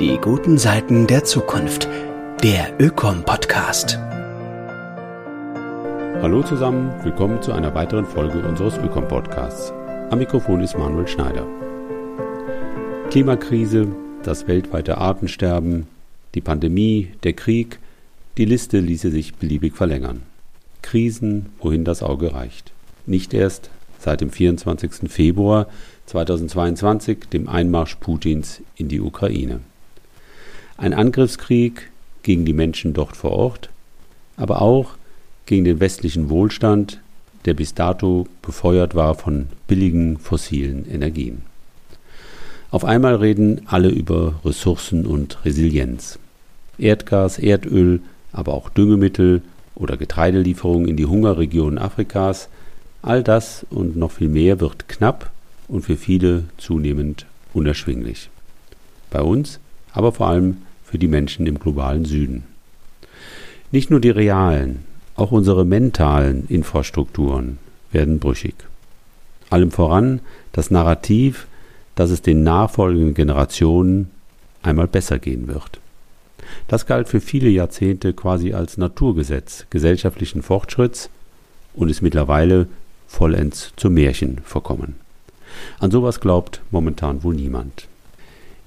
Die guten Seiten der Zukunft. Der Ökom-Podcast. Hallo zusammen, willkommen zu einer weiteren Folge unseres Ökom-Podcasts. Am Mikrofon ist Manuel Schneider. Klimakrise, das weltweite Artensterben, die Pandemie, der Krieg, die Liste ließe sich beliebig verlängern. Krisen, wohin das Auge reicht. Nicht erst seit dem 24. Februar 2022, dem Einmarsch Putins in die Ukraine. Ein Angriffskrieg gegen die Menschen dort vor Ort, aber auch gegen den westlichen Wohlstand, der bis dato befeuert war von billigen fossilen Energien. Auf einmal reden alle über Ressourcen und Resilienz. Erdgas, Erdöl, aber auch Düngemittel oder Getreidelieferungen in die Hungerregionen Afrikas, all das und noch viel mehr wird knapp und für viele zunehmend unerschwinglich. Bei uns, aber vor allem für die Menschen im globalen Süden. Nicht nur die realen, auch unsere mentalen Infrastrukturen werden brüchig. Allem voran das Narrativ, dass es den nachfolgenden Generationen einmal besser gehen wird. Das galt für viele Jahrzehnte quasi als Naturgesetz gesellschaftlichen Fortschritts und ist mittlerweile vollends zum Märchen verkommen. An sowas glaubt momentan wohl niemand.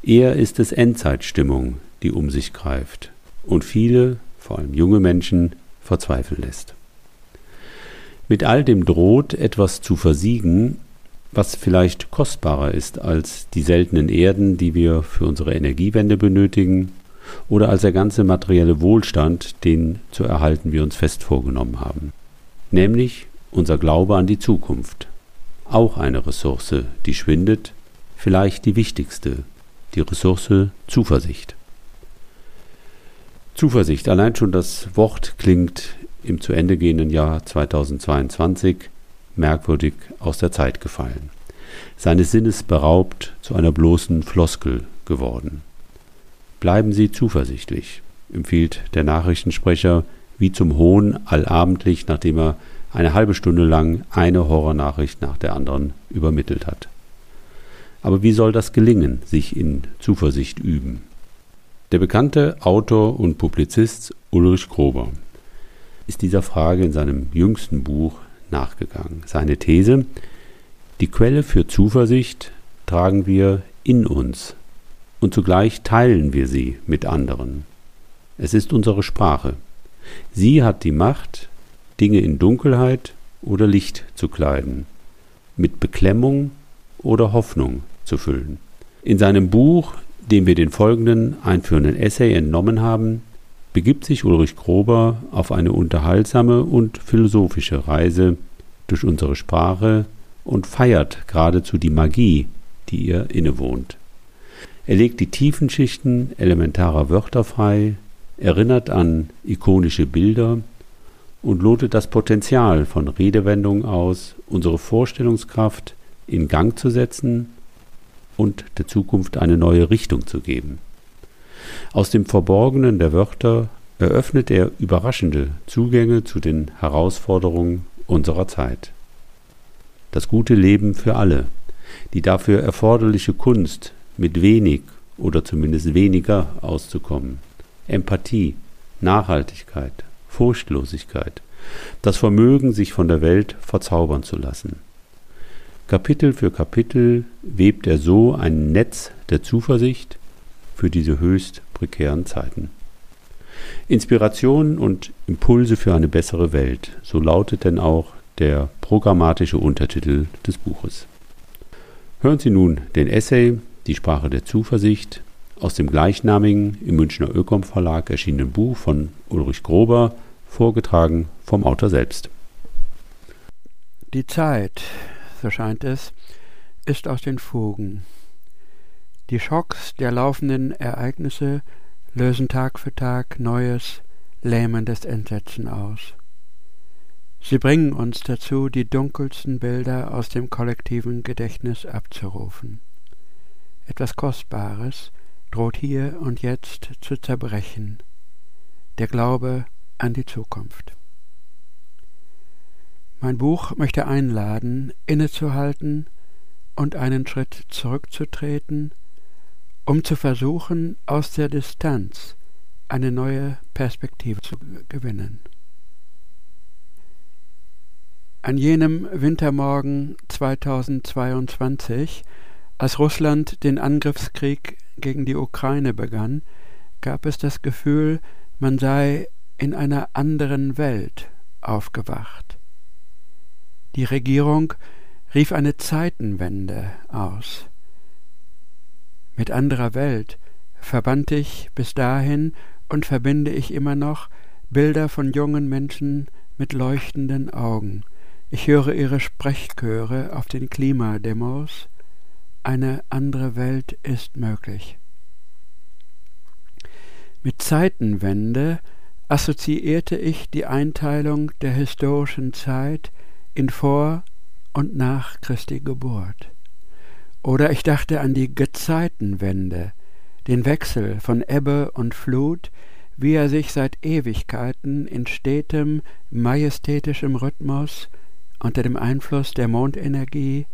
Eher ist es Endzeitstimmung, die um sich greift und viele, vor allem junge Menschen, verzweifeln lässt. Mit all dem droht etwas zu versiegen, was vielleicht kostbarer ist als die seltenen Erden, die wir für unsere Energiewende benötigen, oder als der ganze materielle Wohlstand, den zu erhalten wir uns fest vorgenommen haben. Nämlich unser Glaube an die Zukunft. Auch eine Ressource, die schwindet, vielleicht die wichtigste, die Ressource Zuversicht. Zuversicht, allein schon das Wort klingt im zu Ende gehenden Jahr 2022 merkwürdig aus der Zeit gefallen, seines Sinnes beraubt zu einer bloßen Floskel geworden. Bleiben Sie zuversichtlich, empfiehlt der Nachrichtensprecher wie zum Hohn allabendlich, nachdem er eine halbe Stunde lang eine Horrornachricht nach der anderen übermittelt hat. Aber wie soll das gelingen, sich in Zuversicht üben? Der bekannte Autor und Publizist Ulrich Grober ist dieser Frage in seinem jüngsten Buch nachgegangen. Seine These, die Quelle für Zuversicht tragen wir in uns und zugleich teilen wir sie mit anderen. Es ist unsere Sprache. Sie hat die Macht, Dinge in Dunkelheit oder Licht zu kleiden, mit Beklemmung oder Hoffnung zu füllen. In seinem Buch, dem wir den folgenden einführenden Essay entnommen haben, begibt sich Ulrich Grober auf eine unterhaltsame und philosophische Reise durch unsere Sprache und feiert geradezu die Magie, die ihr innewohnt. Er legt die tiefen Schichten elementarer Wörter frei, erinnert an ikonische Bilder und lotet das Potenzial von Redewendungen aus, unsere Vorstellungskraft in Gang zu setzen und der Zukunft eine neue Richtung zu geben. Aus dem Verborgenen der Wörter eröffnet er überraschende Zugänge zu den Herausforderungen unserer Zeit. Das gute Leben für alle, die dafür erforderliche Kunst mit wenig oder zumindest weniger auszukommen, Empathie, Nachhaltigkeit, Furchtlosigkeit, das Vermögen, sich von der Welt verzaubern zu lassen. Kapitel für Kapitel webt er so ein Netz der Zuversicht für diese höchst prekären Zeiten. Inspirationen und Impulse für eine bessere Welt, so lautet denn auch der programmatische Untertitel des Buches. Hören Sie nun den Essay Die Sprache der Zuversicht aus dem gleichnamigen im Münchner Ökom Verlag erschienenen Buch von Ulrich Grober, vorgetragen vom Autor selbst. Die Zeit, so scheint es, ist aus den Fugen. Die Schocks der laufenden Ereignisse lösen Tag für Tag neues, lähmendes Entsetzen aus. Sie bringen uns dazu, die dunkelsten Bilder aus dem kollektiven Gedächtnis abzurufen. Etwas Kostbares, droht hier und jetzt zu zerbrechen. Der Glaube an die Zukunft. Mein Buch möchte einladen, innezuhalten und einen Schritt zurückzutreten um zu versuchen, aus der Distanz eine neue Perspektive zu gewinnen. An jenem Wintermorgen 2022, als Russland den Angriffskrieg gegen die Ukraine begann, gab es das Gefühl, man sei in einer anderen Welt aufgewacht. Die Regierung rief eine Zeitenwende aus. Mit anderer Welt verband ich bis dahin und verbinde ich immer noch Bilder von jungen Menschen mit leuchtenden Augen. Ich höre ihre Sprechchöre auf den Klimademos. Eine andere Welt ist möglich. Mit Zeitenwende assoziierte ich die Einteilung der historischen Zeit in vor und nach Christi Geburt. Oder ich dachte an die Gezeitenwende, den Wechsel von Ebbe und Flut, wie er sich seit Ewigkeiten in stetem, majestätischem Rhythmus unter dem Einfluss der Mondenergie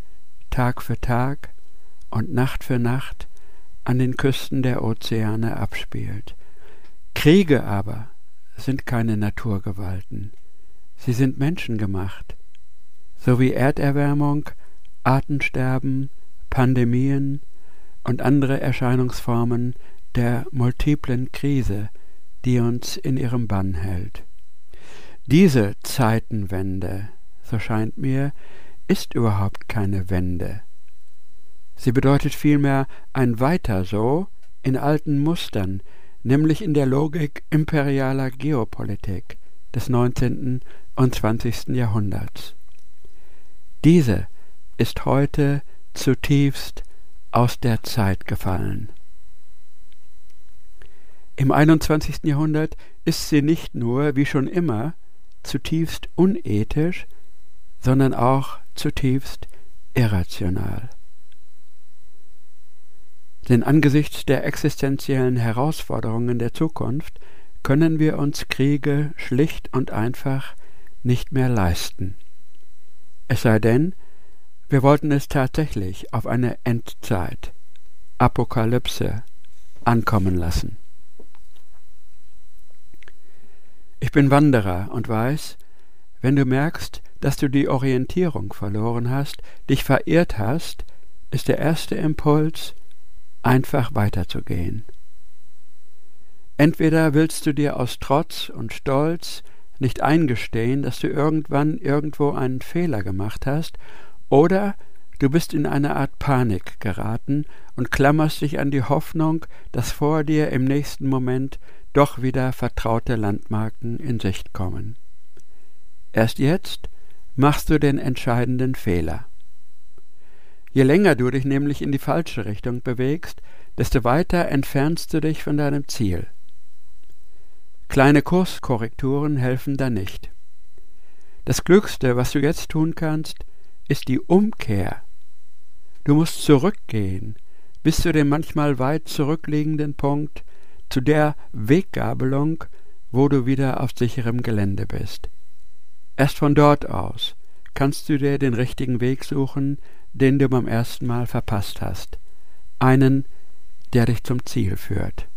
Tag für Tag und Nacht für Nacht an den Küsten der Ozeane abspielt. Kriege aber sind keine Naturgewalten, sie sind menschengemacht, so wie Erderwärmung, Artensterben, Pandemien und andere Erscheinungsformen der multiplen Krise, die uns in ihrem Bann hält. Diese Zeitenwende, so scheint mir, ist überhaupt keine Wende. Sie bedeutet vielmehr ein Weiter so in alten Mustern, nämlich in der Logik imperialer Geopolitik des 19. und 20. Jahrhunderts. Diese ist heute zutiefst aus der Zeit gefallen. Im 21. Jahrhundert ist sie nicht nur, wie schon immer, zutiefst unethisch, sondern auch zutiefst irrational. Denn angesichts der existenziellen Herausforderungen der Zukunft können wir uns Kriege schlicht und einfach nicht mehr leisten. Es sei denn, wir wollten es tatsächlich auf eine Endzeit, Apokalypse, ankommen lassen. Ich bin Wanderer und weiß, wenn du merkst, dass du die Orientierung verloren hast, dich verirrt hast, ist der erste Impuls, einfach weiterzugehen. Entweder willst du dir aus Trotz und Stolz nicht eingestehen, dass du irgendwann irgendwo einen Fehler gemacht hast, oder du bist in eine Art Panik geraten und klammerst dich an die Hoffnung, dass vor dir im nächsten Moment doch wieder vertraute Landmarken in Sicht kommen. Erst jetzt machst du den entscheidenden Fehler. Je länger du dich nämlich in die falsche Richtung bewegst, desto weiter entfernst du dich von deinem Ziel. Kleine Kurskorrekturen helfen da nicht. Das Glückste, was du jetzt tun kannst, ist die Umkehr. Du musst zurückgehen bis zu dem manchmal weit zurückliegenden Punkt, zu der Weggabelung, wo du wieder auf sicherem Gelände bist. Erst von dort aus kannst du dir den richtigen Weg suchen, den du beim ersten Mal verpasst hast, einen, der dich zum Ziel führt.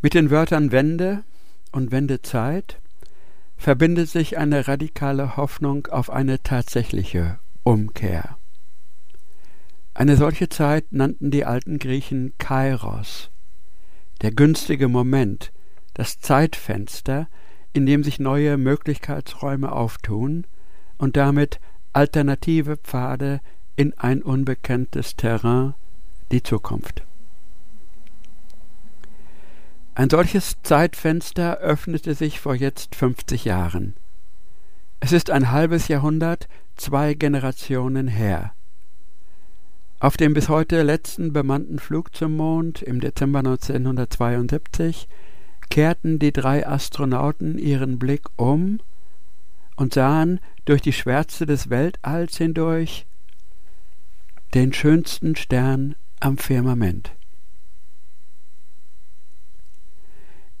Mit den Wörtern Wende und Wendezeit verbindet sich eine radikale Hoffnung auf eine tatsächliche Umkehr. Eine solche Zeit nannten die alten Griechen Kairos, der günstige Moment, das Zeitfenster, in dem sich neue Möglichkeitsräume auftun und damit alternative Pfade in ein unbekanntes Terrain, die Zukunft. Ein solches Zeitfenster öffnete sich vor jetzt 50 Jahren. Es ist ein halbes Jahrhundert, zwei Generationen her. Auf dem bis heute letzten bemannten Flug zum Mond im Dezember 1972 kehrten die drei Astronauten ihren Blick um und sahen durch die Schwärze des Weltalls hindurch den schönsten Stern am Firmament.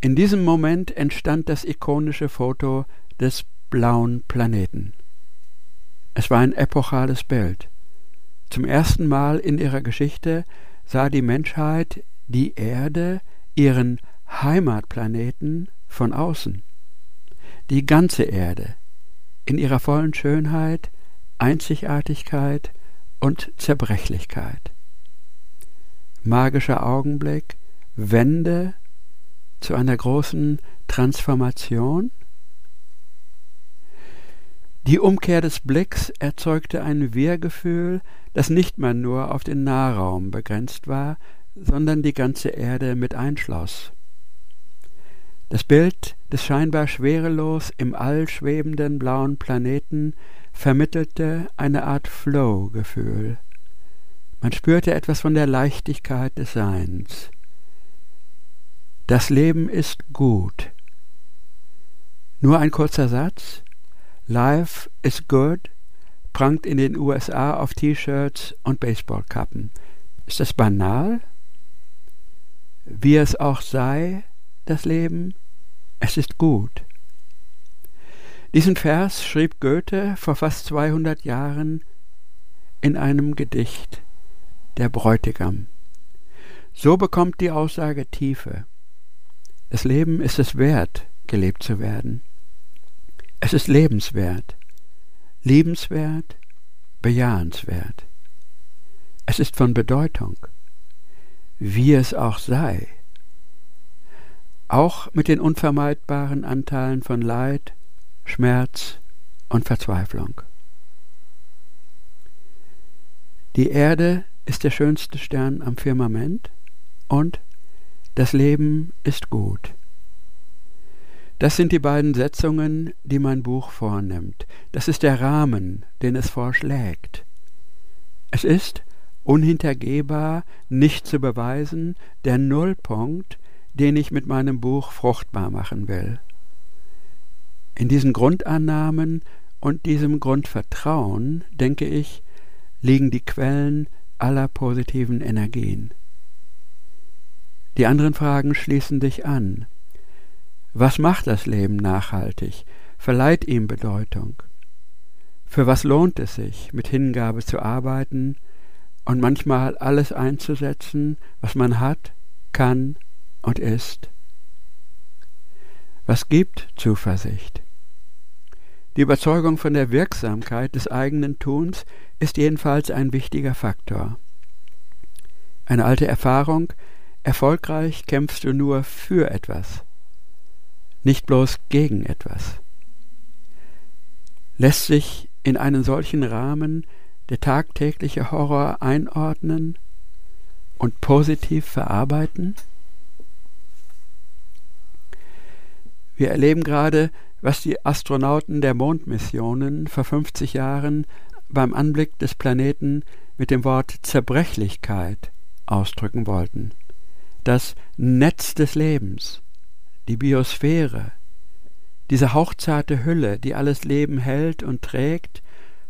In diesem Moment entstand das ikonische Foto des blauen Planeten. Es war ein epochales Bild. Zum ersten Mal in ihrer Geschichte sah die Menschheit die Erde, ihren Heimatplaneten, von außen. Die ganze Erde in ihrer vollen Schönheit, Einzigartigkeit und Zerbrechlichkeit. Magischer Augenblick, Wende zu einer großen Transformation? Die Umkehr des Blicks erzeugte ein Wir-Gefühl, das nicht mehr nur auf den Nahraum begrenzt war, sondern die ganze Erde mit einschloss. Das Bild des scheinbar schwerelos im All schwebenden blauen Planeten vermittelte eine Art Flow-Gefühl. Man spürte etwas von der Leichtigkeit des Seins. Das Leben ist gut. Nur ein kurzer Satz, Life is good prangt in den USA auf T-Shirts und Baseballkappen. Ist das banal? Wie es auch sei, das Leben, es ist gut. Diesen Vers schrieb Goethe vor fast 200 Jahren in einem Gedicht, Der Bräutigam. So bekommt die Aussage Tiefe. Das Leben ist es wert, gelebt zu werden. Es ist lebenswert, liebenswert, bejahenswert. Es ist von Bedeutung, wie es auch sei, auch mit den unvermeidbaren Anteilen von Leid, Schmerz und Verzweiflung. Die Erde ist der schönste Stern am Firmament und das Leben ist gut. Das sind die beiden Setzungen, die mein Buch vornimmt. Das ist der Rahmen, den es vorschlägt. Es ist unhintergehbar, nicht zu beweisen, der Nullpunkt, den ich mit meinem Buch fruchtbar machen will. In diesen Grundannahmen und diesem Grundvertrauen, denke ich, liegen die Quellen aller positiven Energien. Die anderen Fragen schließen dich an. Was macht das Leben nachhaltig? Verleiht ihm Bedeutung? Für was lohnt es sich, mit Hingabe zu arbeiten und manchmal alles einzusetzen, was man hat, kann und ist? Was gibt Zuversicht? Die Überzeugung von der Wirksamkeit des eigenen Tuns ist jedenfalls ein wichtiger Faktor. Eine alte Erfahrung, erfolgreich kämpfst du nur für etwas, nicht bloß gegen etwas. Lässt sich in einen solchen Rahmen der tagtägliche Horror einordnen und positiv verarbeiten? Wir erleben gerade, was die Astronauten der Mondmissionen vor 50 Jahren beim Anblick des Planeten mit dem Wort Zerbrechlichkeit ausdrücken wollten. Das Netz des Lebens, die Biosphäre, diese hauchzarte Hülle, die alles Leben hält und trägt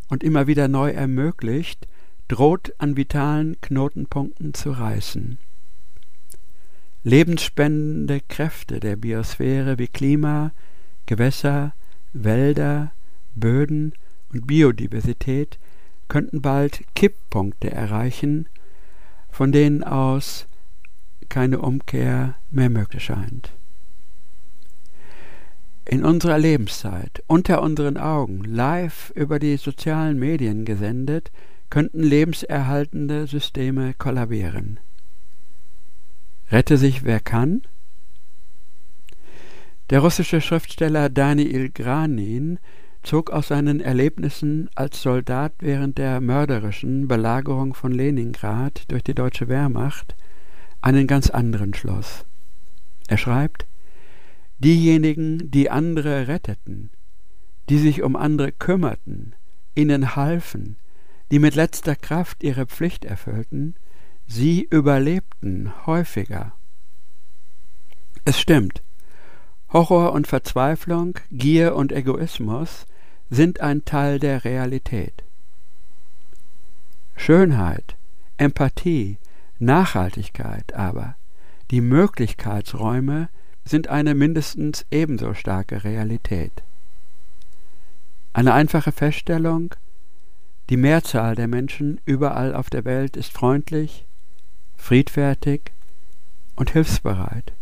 und immer wieder neu ermöglicht, droht an vitalen Knotenpunkten zu reißen. Lebensspendende Kräfte der Biosphäre wie Klima, Gewässer, Wälder, Böden und Biodiversität könnten bald Kipppunkte erreichen, von denen aus keine Umkehr mehr möglich scheint in unserer Lebenszeit, unter unseren Augen, live über die sozialen Medien gesendet, könnten lebenserhaltende Systeme kollabieren. Rette sich wer kann? Der russische Schriftsteller Daniil Granin zog aus seinen Erlebnissen als Soldat während der mörderischen Belagerung von Leningrad durch die deutsche Wehrmacht einen ganz anderen Schluss. Er schreibt Diejenigen, die andere retteten, die sich um andere kümmerten, ihnen halfen, die mit letzter Kraft ihre Pflicht erfüllten, sie überlebten häufiger. Es stimmt, Horror und Verzweiflung, Gier und Egoismus sind ein Teil der Realität. Schönheit, Empathie, Nachhaltigkeit aber, die Möglichkeitsräume, sind eine mindestens ebenso starke Realität. Eine einfache Feststellung, Die Mehrzahl der Menschen überall auf der Welt ist freundlich, friedfertig und hilfsbereit.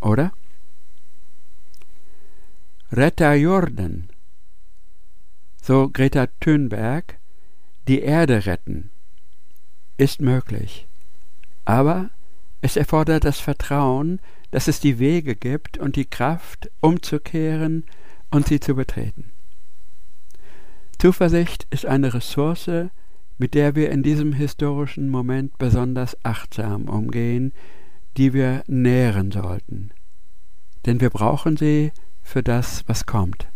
Oder? Retta Jordan, so Greta Thunberg, die Erde retten, ist möglich. Aber es erfordert das Vertrauen, dass es die Wege gibt und die Kraft, umzukehren und sie zu betreten. Zuversicht ist eine Ressource, mit der wir in diesem historischen Moment besonders achtsam umgehen, die wir nähren sollten. Denn wir brauchen sie für das, was kommt.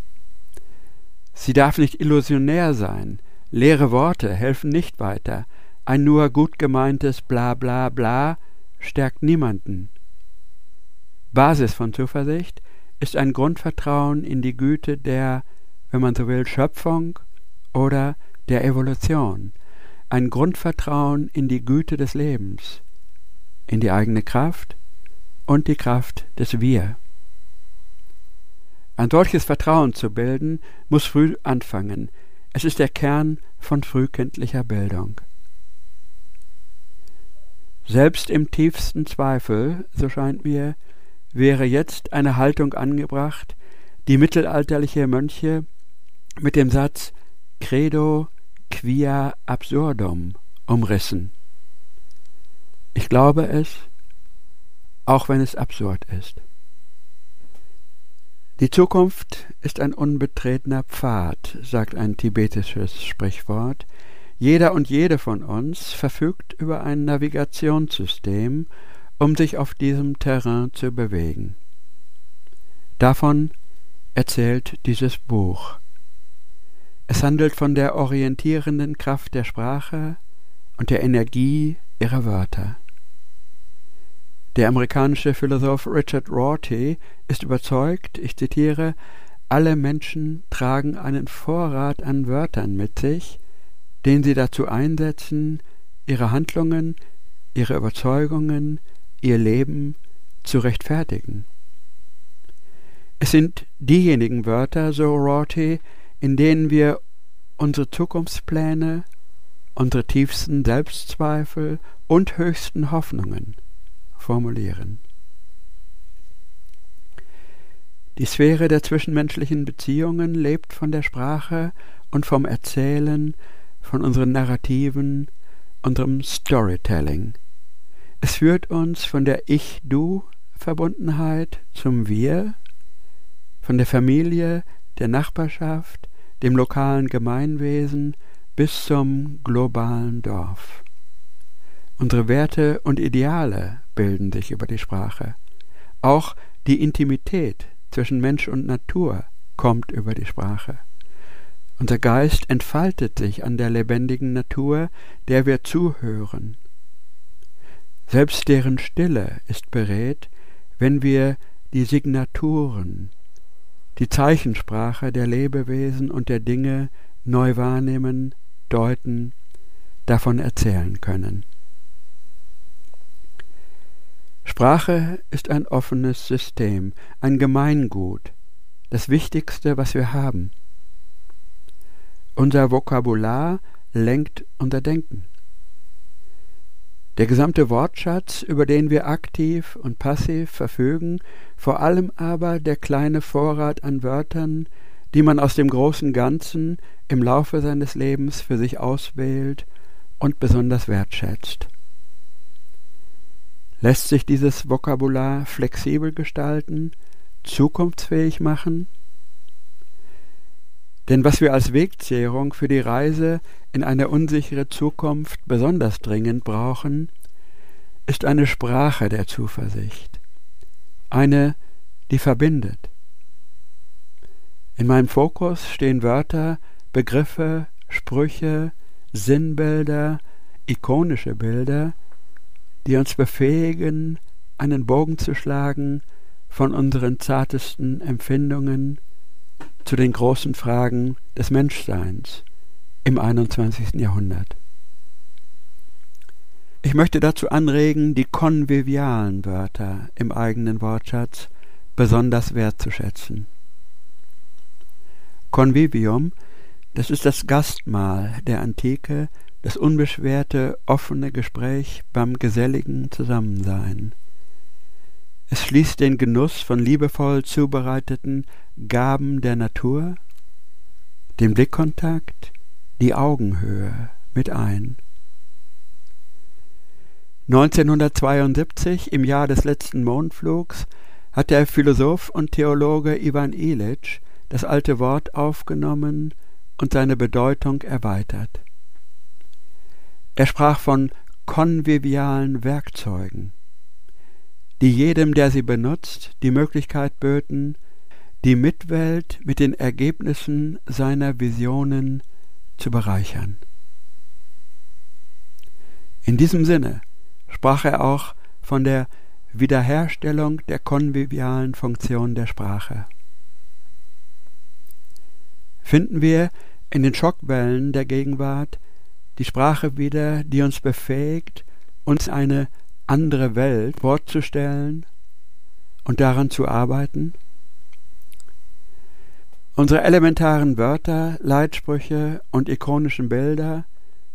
Sie darf nicht illusionär sein. Leere Worte helfen nicht weiter. Ein nur gut gemeintes Bla bla bla stärkt niemanden. Basis von Zuversicht ist ein Grundvertrauen in die Güte der, wenn man so will, Schöpfung oder der Evolution, ein Grundvertrauen in die Güte des Lebens, in die eigene Kraft und die Kraft des Wir. Ein solches Vertrauen zu bilden, muss früh anfangen. Es ist der Kern von frühkindlicher Bildung. Selbst im tiefsten Zweifel, so scheint mir, wäre jetzt eine Haltung angebracht, die mittelalterliche Mönche mit dem Satz Credo quia absurdum umrissen. Ich glaube es, auch wenn es absurd ist. Die Zukunft ist ein unbetretener Pfad, sagt ein tibetisches Sprichwort. Jeder und jede von uns verfügt über ein Navigationssystem, um sich auf diesem Terrain zu bewegen. Davon erzählt dieses Buch. Es handelt von der orientierenden Kraft der Sprache und der Energie ihrer Wörter. Der amerikanische Philosoph Richard Rorty ist überzeugt, ich zitiere, alle Menschen tragen einen Vorrat an Wörtern mit sich, den sie dazu einsetzen, ihre Handlungen, ihre Überzeugungen, ihr Leben zu rechtfertigen. Es sind diejenigen Wörter, so Rorty, in denen wir unsere Zukunftspläne, unsere tiefsten Selbstzweifel und höchsten Hoffnungen formulieren. Die Sphäre der zwischenmenschlichen Beziehungen lebt von der Sprache und vom Erzählen, von unseren Narrativen, unserem Storytelling. Es führt uns von der Ich-Du-Verbundenheit zum Wir, von der Familie, der Nachbarschaft, dem lokalen Gemeinwesen bis zum globalen Dorf. Unsere Werte und Ideale bilden sich über die Sprache. Auch die Intimität zwischen Mensch und Natur kommt über die Sprache. Unser Geist entfaltet sich an der lebendigen Natur, der wir zuhören. Selbst deren Stille ist beredt, wenn wir die Signaturen, die Zeichensprache der Lebewesen und der Dinge neu wahrnehmen, deuten, davon erzählen können. Sprache ist ein offenes System, ein Gemeingut, das Wichtigste, was wir haben. Unser Vokabular lenkt unser Denken. Der gesamte Wortschatz, über den wir aktiv und passiv verfügen, vor allem aber der kleine Vorrat an Wörtern, die man aus dem großen Ganzen im Laufe seines Lebens für sich auswählt und besonders wertschätzt. Lässt sich dieses Vokabular flexibel gestalten, zukunftsfähig machen? Denn was wir als Wegzehrung für die Reise in eine unsichere Zukunft besonders dringend brauchen, ist eine Sprache der Zuversicht, eine, die verbindet. In meinem Fokus stehen Wörter, Begriffe, Sprüche, Sinnbilder, ikonische Bilder, die uns befähigen, einen Bogen zu schlagen von unseren zartesten Empfindungen zu den großen Fragen des Menschseins im 21. Jahrhundert. Ich möchte dazu anregen, die konvivialen Wörter im eigenen Wortschatz besonders wertzuschätzen. Convivium Das ist das Gastmahl der Antike, das unbeschwerte, offene Gespräch beim geselligen Zusammensein. Es schließt den Genuss von liebevoll zubereiteten Gaben der Natur, den Blickkontakt, die Augenhöhe mit ein. 1972, im Jahr des letzten Mondflugs, hat der Philosoph und Theologe Ivan Illich das alte Wort aufgenommen und seine Bedeutung erweitert. Er sprach von konvivialen Werkzeugen, die jedem, der sie benutzt, die Möglichkeit böten, die Mitwelt mit den Ergebnissen seiner Visionen zu bereichern. In diesem Sinne sprach er auch von der Wiederherstellung der konvivialen Funktion der Sprache. Finden wir in den Schockwellen der Gegenwart die Sprache wieder, die uns befähigt, uns eine andere Welt vorzustellen und daran zu arbeiten? Unsere elementaren Wörter, Leitsprüche und ikonischen Bilder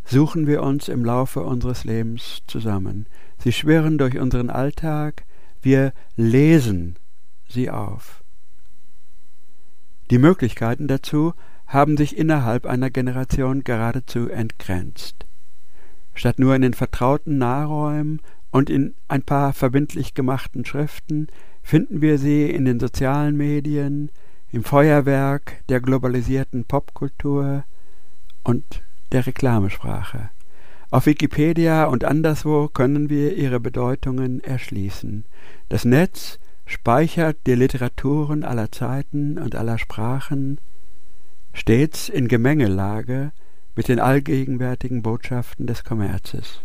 suchen wir uns im Laufe unseres Lebens zusammen. Sie schwirren durch unseren Alltag, wir lesen sie auf. Die Möglichkeiten dazu haben sich innerhalb einer Generation geradezu entgrenzt. Statt nur in den vertrauten Nahräumen und in ein paar verbindlich gemachten Schriften finden wir sie in den sozialen Medien, im Feuerwerk der globalisierten Popkultur und der Reklamesprache. Auf Wikipedia und anderswo können wir ihre Bedeutungen erschließen. Das Netz speichert die Literaturen aller Zeiten und aller Sprachen, stets in Gemengelage mit den allgegenwärtigen Botschaften des Kommerzes.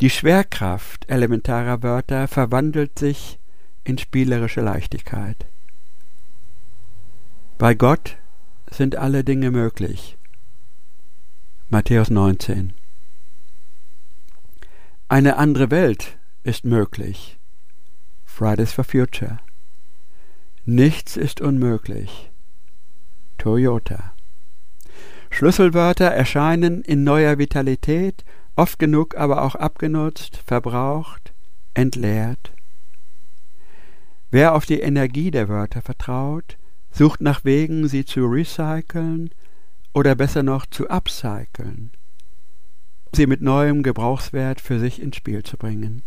Die Schwerkraft elementarer Wörter verwandelt sich in spielerische Leichtigkeit. Bei Gott sind alle Dinge möglich. Matthäus 19. Eine andere Welt ist möglich. Fridays for Future. Nichts ist unmöglich. Toyota. Schlüsselwörter erscheinen in neuer Vitalität, oft genug aber auch abgenutzt, verbraucht, entleert. Wer auf die Energie der Wörter vertraut, sucht nach Wegen, sie zu recyceln oder besser noch zu upcyclen, sie mit neuem Gebrauchswert für sich ins Spiel zu bringen.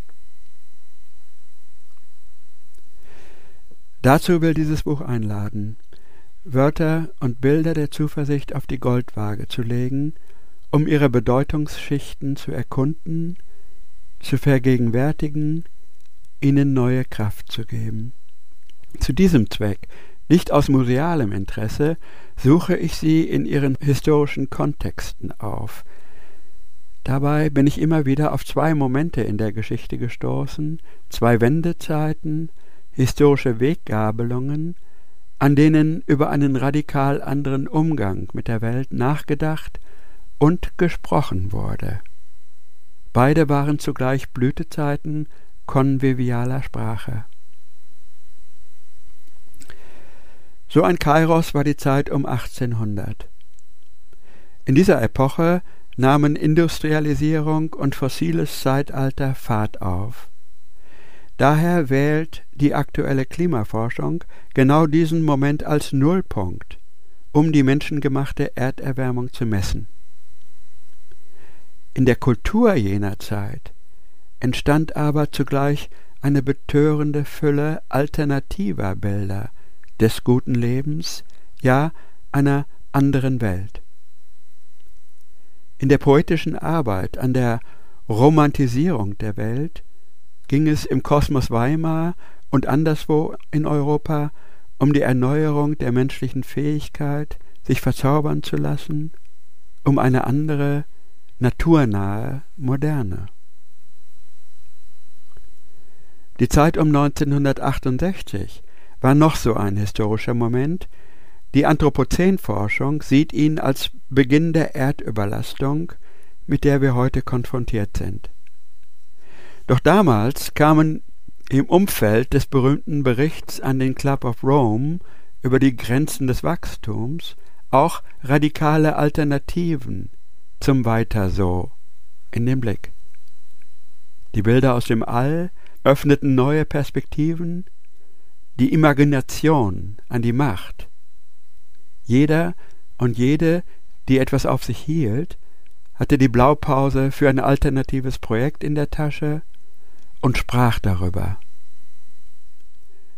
Dazu will dieses Buch einladen, Wörter und Bilder der Zuversicht auf die Goldwaage zu legen, um ihre Bedeutungsschichten zu erkunden, zu vergegenwärtigen, ihnen neue Kraft zu geben. Zu diesem Zweck nicht aus musealem Interesse suche ich sie in ihren historischen Kontexten auf. Dabei bin ich immer wieder auf zwei Momente in der Geschichte gestoßen, zwei Wendezeiten, historische Weggabelungen, an denen über einen radikal anderen Umgang mit der Welt nachgedacht und gesprochen wurde. Beide waren zugleich Blütezeiten konvivialer Sprache. So ein Kairos war die Zeit um 1800. In dieser Epoche nahmen Industrialisierung und fossiles Zeitalter Fahrt auf. Daher wählt die aktuelle Klimaforschung genau diesen Moment als Nullpunkt, um die menschengemachte Erderwärmung zu messen. In der Kultur jener Zeit entstand aber zugleich eine betörende Fülle alternativer Bilder, des guten Lebens, ja einer anderen Welt. In der poetischen Arbeit an der Romantisierung der Welt ging es im Kosmos Weimar und anderswo in Europa um die Erneuerung der menschlichen Fähigkeit, sich verzaubern zu lassen, um eine andere, naturnahe Moderne. Die Zeit um 1968 war noch so ein historischer Moment. Die Anthropozänforschung sieht ihn als Beginn der Erdüberlastung, mit der wir heute konfrontiert sind. Doch damals kamen im Umfeld des berühmten Berichts an den Club of Rome über die Grenzen des Wachstums auch radikale Alternativen zum Weiter so in den Blick. Die Bilder aus dem All öffneten neue Perspektiven, die Imagination an die Macht. Jeder und jede, die etwas auf sich hielt, hatte die Blaupause für ein alternatives Projekt in der Tasche und sprach darüber.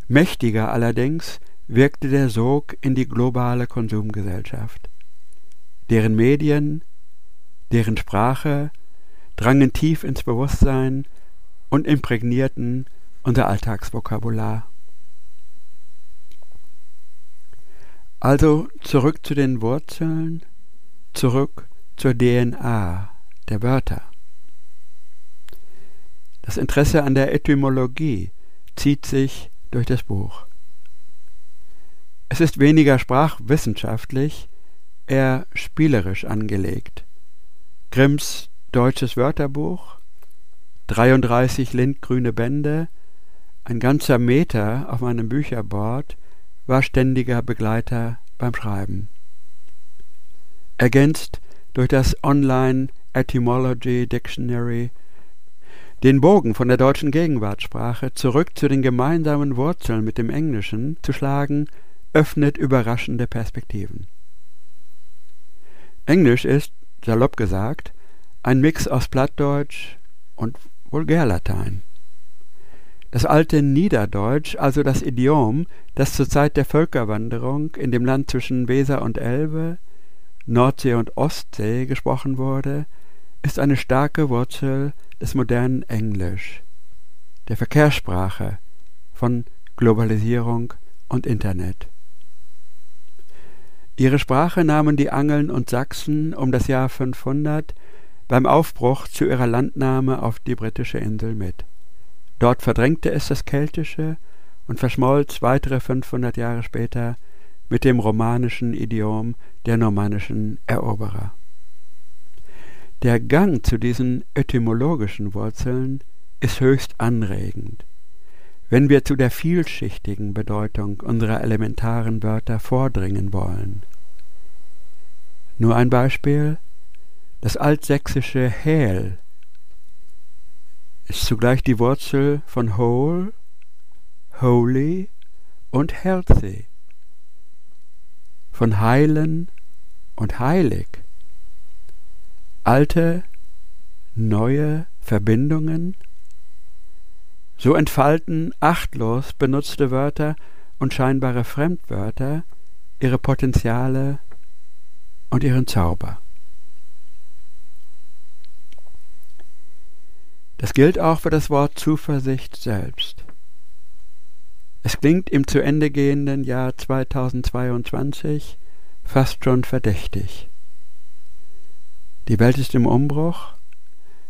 Mächtiger allerdings wirkte der Sog in die globale Konsumgesellschaft. Deren Medien, deren Sprache drangen tief ins Bewusstsein und imprägnierten unser Alltagsvokabular. Also zurück zu den Wurzeln, zurück zur DNA der Wörter. Das Interesse an der Etymologie zieht sich durch das Buch. Es ist weniger sprachwissenschaftlich, eher spielerisch angelegt. Grimms deutsches Wörterbuch, 33 lindgrüne Bände, ein ganzer Meter auf meinem Bücherboard war ständiger Begleiter beim Schreiben. Ergänzt durch das Online Etymology Dictionary, den Bogen von der deutschen Gegenwartssprache zurück zu den gemeinsamen Wurzeln mit dem Englischen zu schlagen, öffnet überraschende Perspektiven. Englisch ist, salopp gesagt, ein Mix aus Plattdeutsch und Vulgärlatein. Das alte Niederdeutsch, also das Idiom, das zur Zeit der Völkerwanderung in dem Land zwischen Weser und Elbe, Nordsee und Ostsee gesprochen wurde, ist eine starke Wurzel des modernen Englisch, der Verkehrssprache von Globalisierung und Internet. Ihre Sprache nahmen die Angeln und Sachsen um das Jahr 500 beim Aufbruch zu ihrer Landnahme auf die britische Insel mit. Dort verdrängte es das Keltische und verschmolz weitere 500 Jahre später mit dem romanischen Idiom der normannischen Eroberer. Der Gang zu diesen etymologischen Wurzeln ist höchst anregend, wenn wir zu der vielschichtigen Bedeutung unserer elementaren Wörter vordringen wollen. Nur ein Beispiel. Das altsächsische Häl ist zugleich die Wurzel von whole, holy und healthy, von heilen und heilig. Alte, neue Verbindungen, so entfalten achtlos benutzte Wörter und scheinbare Fremdwörter ihre Potenziale und ihren Zauber. Das gilt auch für das Wort Zuversicht selbst. Es klingt im zu Ende gehenden Jahr 2022 fast schon verdächtig. Die Welt ist im Umbruch,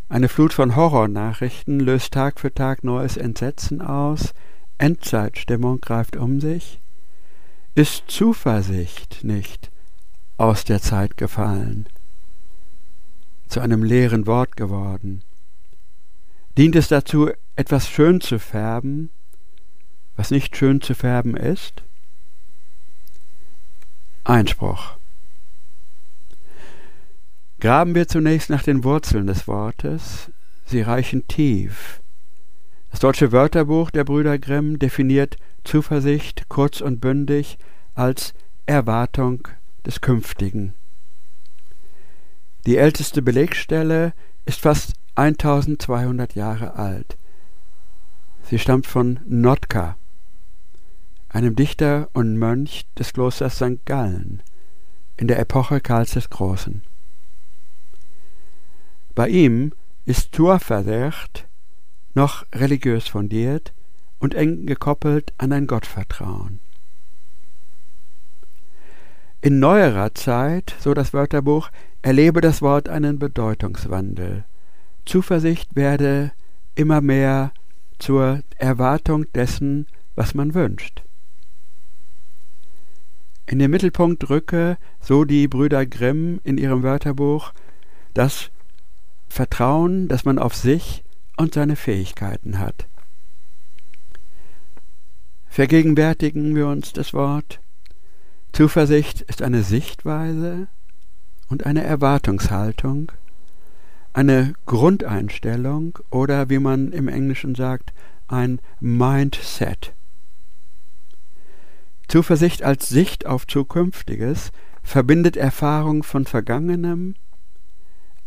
eine Flut von Horrornachrichten löst Tag für Tag neues Entsetzen aus, Endzeitstimmung greift um sich. Ist Zuversicht nicht aus der Zeit gefallen, zu einem leeren Wort geworden? Dient es dazu, etwas schön zu färben, was nicht schön zu färben ist? Einspruch. Graben wir zunächst nach den Wurzeln des Wortes, sie reichen tief. Das deutsche Wörterbuch der Brüder Grimm definiert Zuversicht kurz und bündig als Erwartung des Künftigen. Die älteste Belegstelle ist fast 1200 Jahre alt. Sie stammt von Notka, einem Dichter und Mönch des Klosters St. Gallen in der Epoche Karls des Großen. Bei ihm ist Turverdacht noch religiös fundiert und eng gekoppelt an ein Gottvertrauen. In neuerer Zeit, so das Wörterbuch, erlebe das Wort einen Bedeutungswandel. Zuversicht werde immer mehr zur Erwartung dessen, was man wünscht. In den Mittelpunkt rücke, so die Brüder Grimm in ihrem Wörterbuch, das Vertrauen, das man auf sich und seine Fähigkeiten hat. Vergegenwärtigen wir uns das Wort Zuversicht ist eine Sichtweise und eine Erwartungshaltung, eine Grundeinstellung oder wie man im Englischen sagt, ein Mindset. Zuversicht als Sicht auf Zukünftiges verbindet Erfahrung von Vergangenem,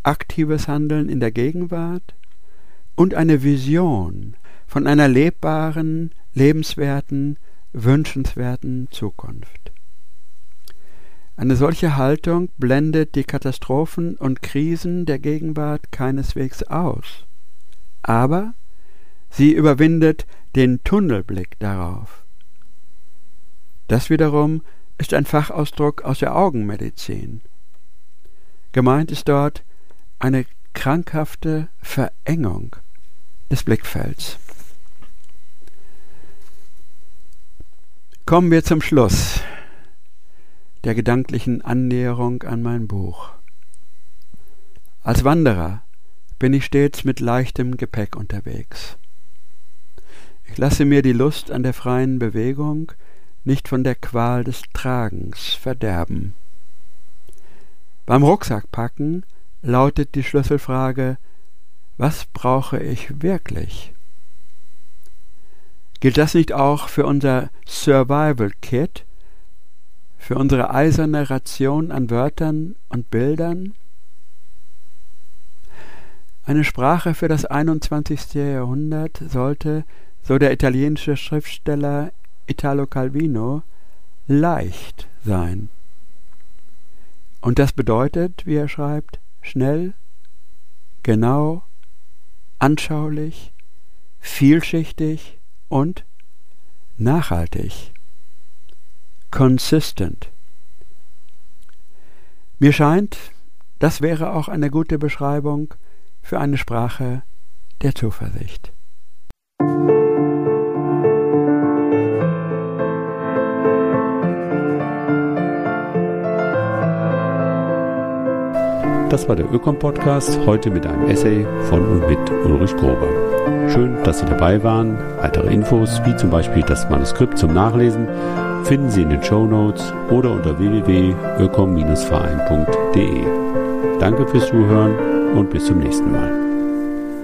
aktives Handeln in der Gegenwart und eine Vision von einer lebbaren, lebenswerten, wünschenswerten Zukunft. Eine solche Haltung blendet die Katastrophen und Krisen der Gegenwart keineswegs aus, aber sie überwindet den Tunnelblick darauf. Das wiederum ist ein Fachausdruck aus der Augenmedizin. Gemeint ist dort eine krankhafte Verengung des Blickfelds. Kommen wir zum Schluss der gedanklichen Annäherung an mein Buch. Als Wanderer bin ich stets mit leichtem Gepäck unterwegs. Ich lasse mir die Lust an der freien Bewegung nicht von der Qual des Tragens verderben. Beim Rucksackpacken lautet die Schlüsselfrage, was brauche ich wirklich? Gilt das nicht auch für unser Survival Kit, für unsere eiserne Ration an Wörtern und Bildern? Eine Sprache für das 21. Jahrhundert sollte, so der italienische Schriftsteller Italo Calvino, leicht sein. Und das bedeutet, wie er schreibt, schnell, genau, anschaulich, vielschichtig und nachhaltig consistent. Mir scheint, das wäre auch eine gute Beschreibung für eine Sprache der Zuversicht. Das war der Ökom-Podcast, heute mit einem Essay von und mit Ulrich Grober. Schön, dass Sie dabei waren. Weitere Infos, wie zum Beispiel das Manuskript zum Nachlesen, finden Sie in den Show Notes oder unter www.ökom-verein.de. Danke fürs Zuhören und bis zum nächsten Mal.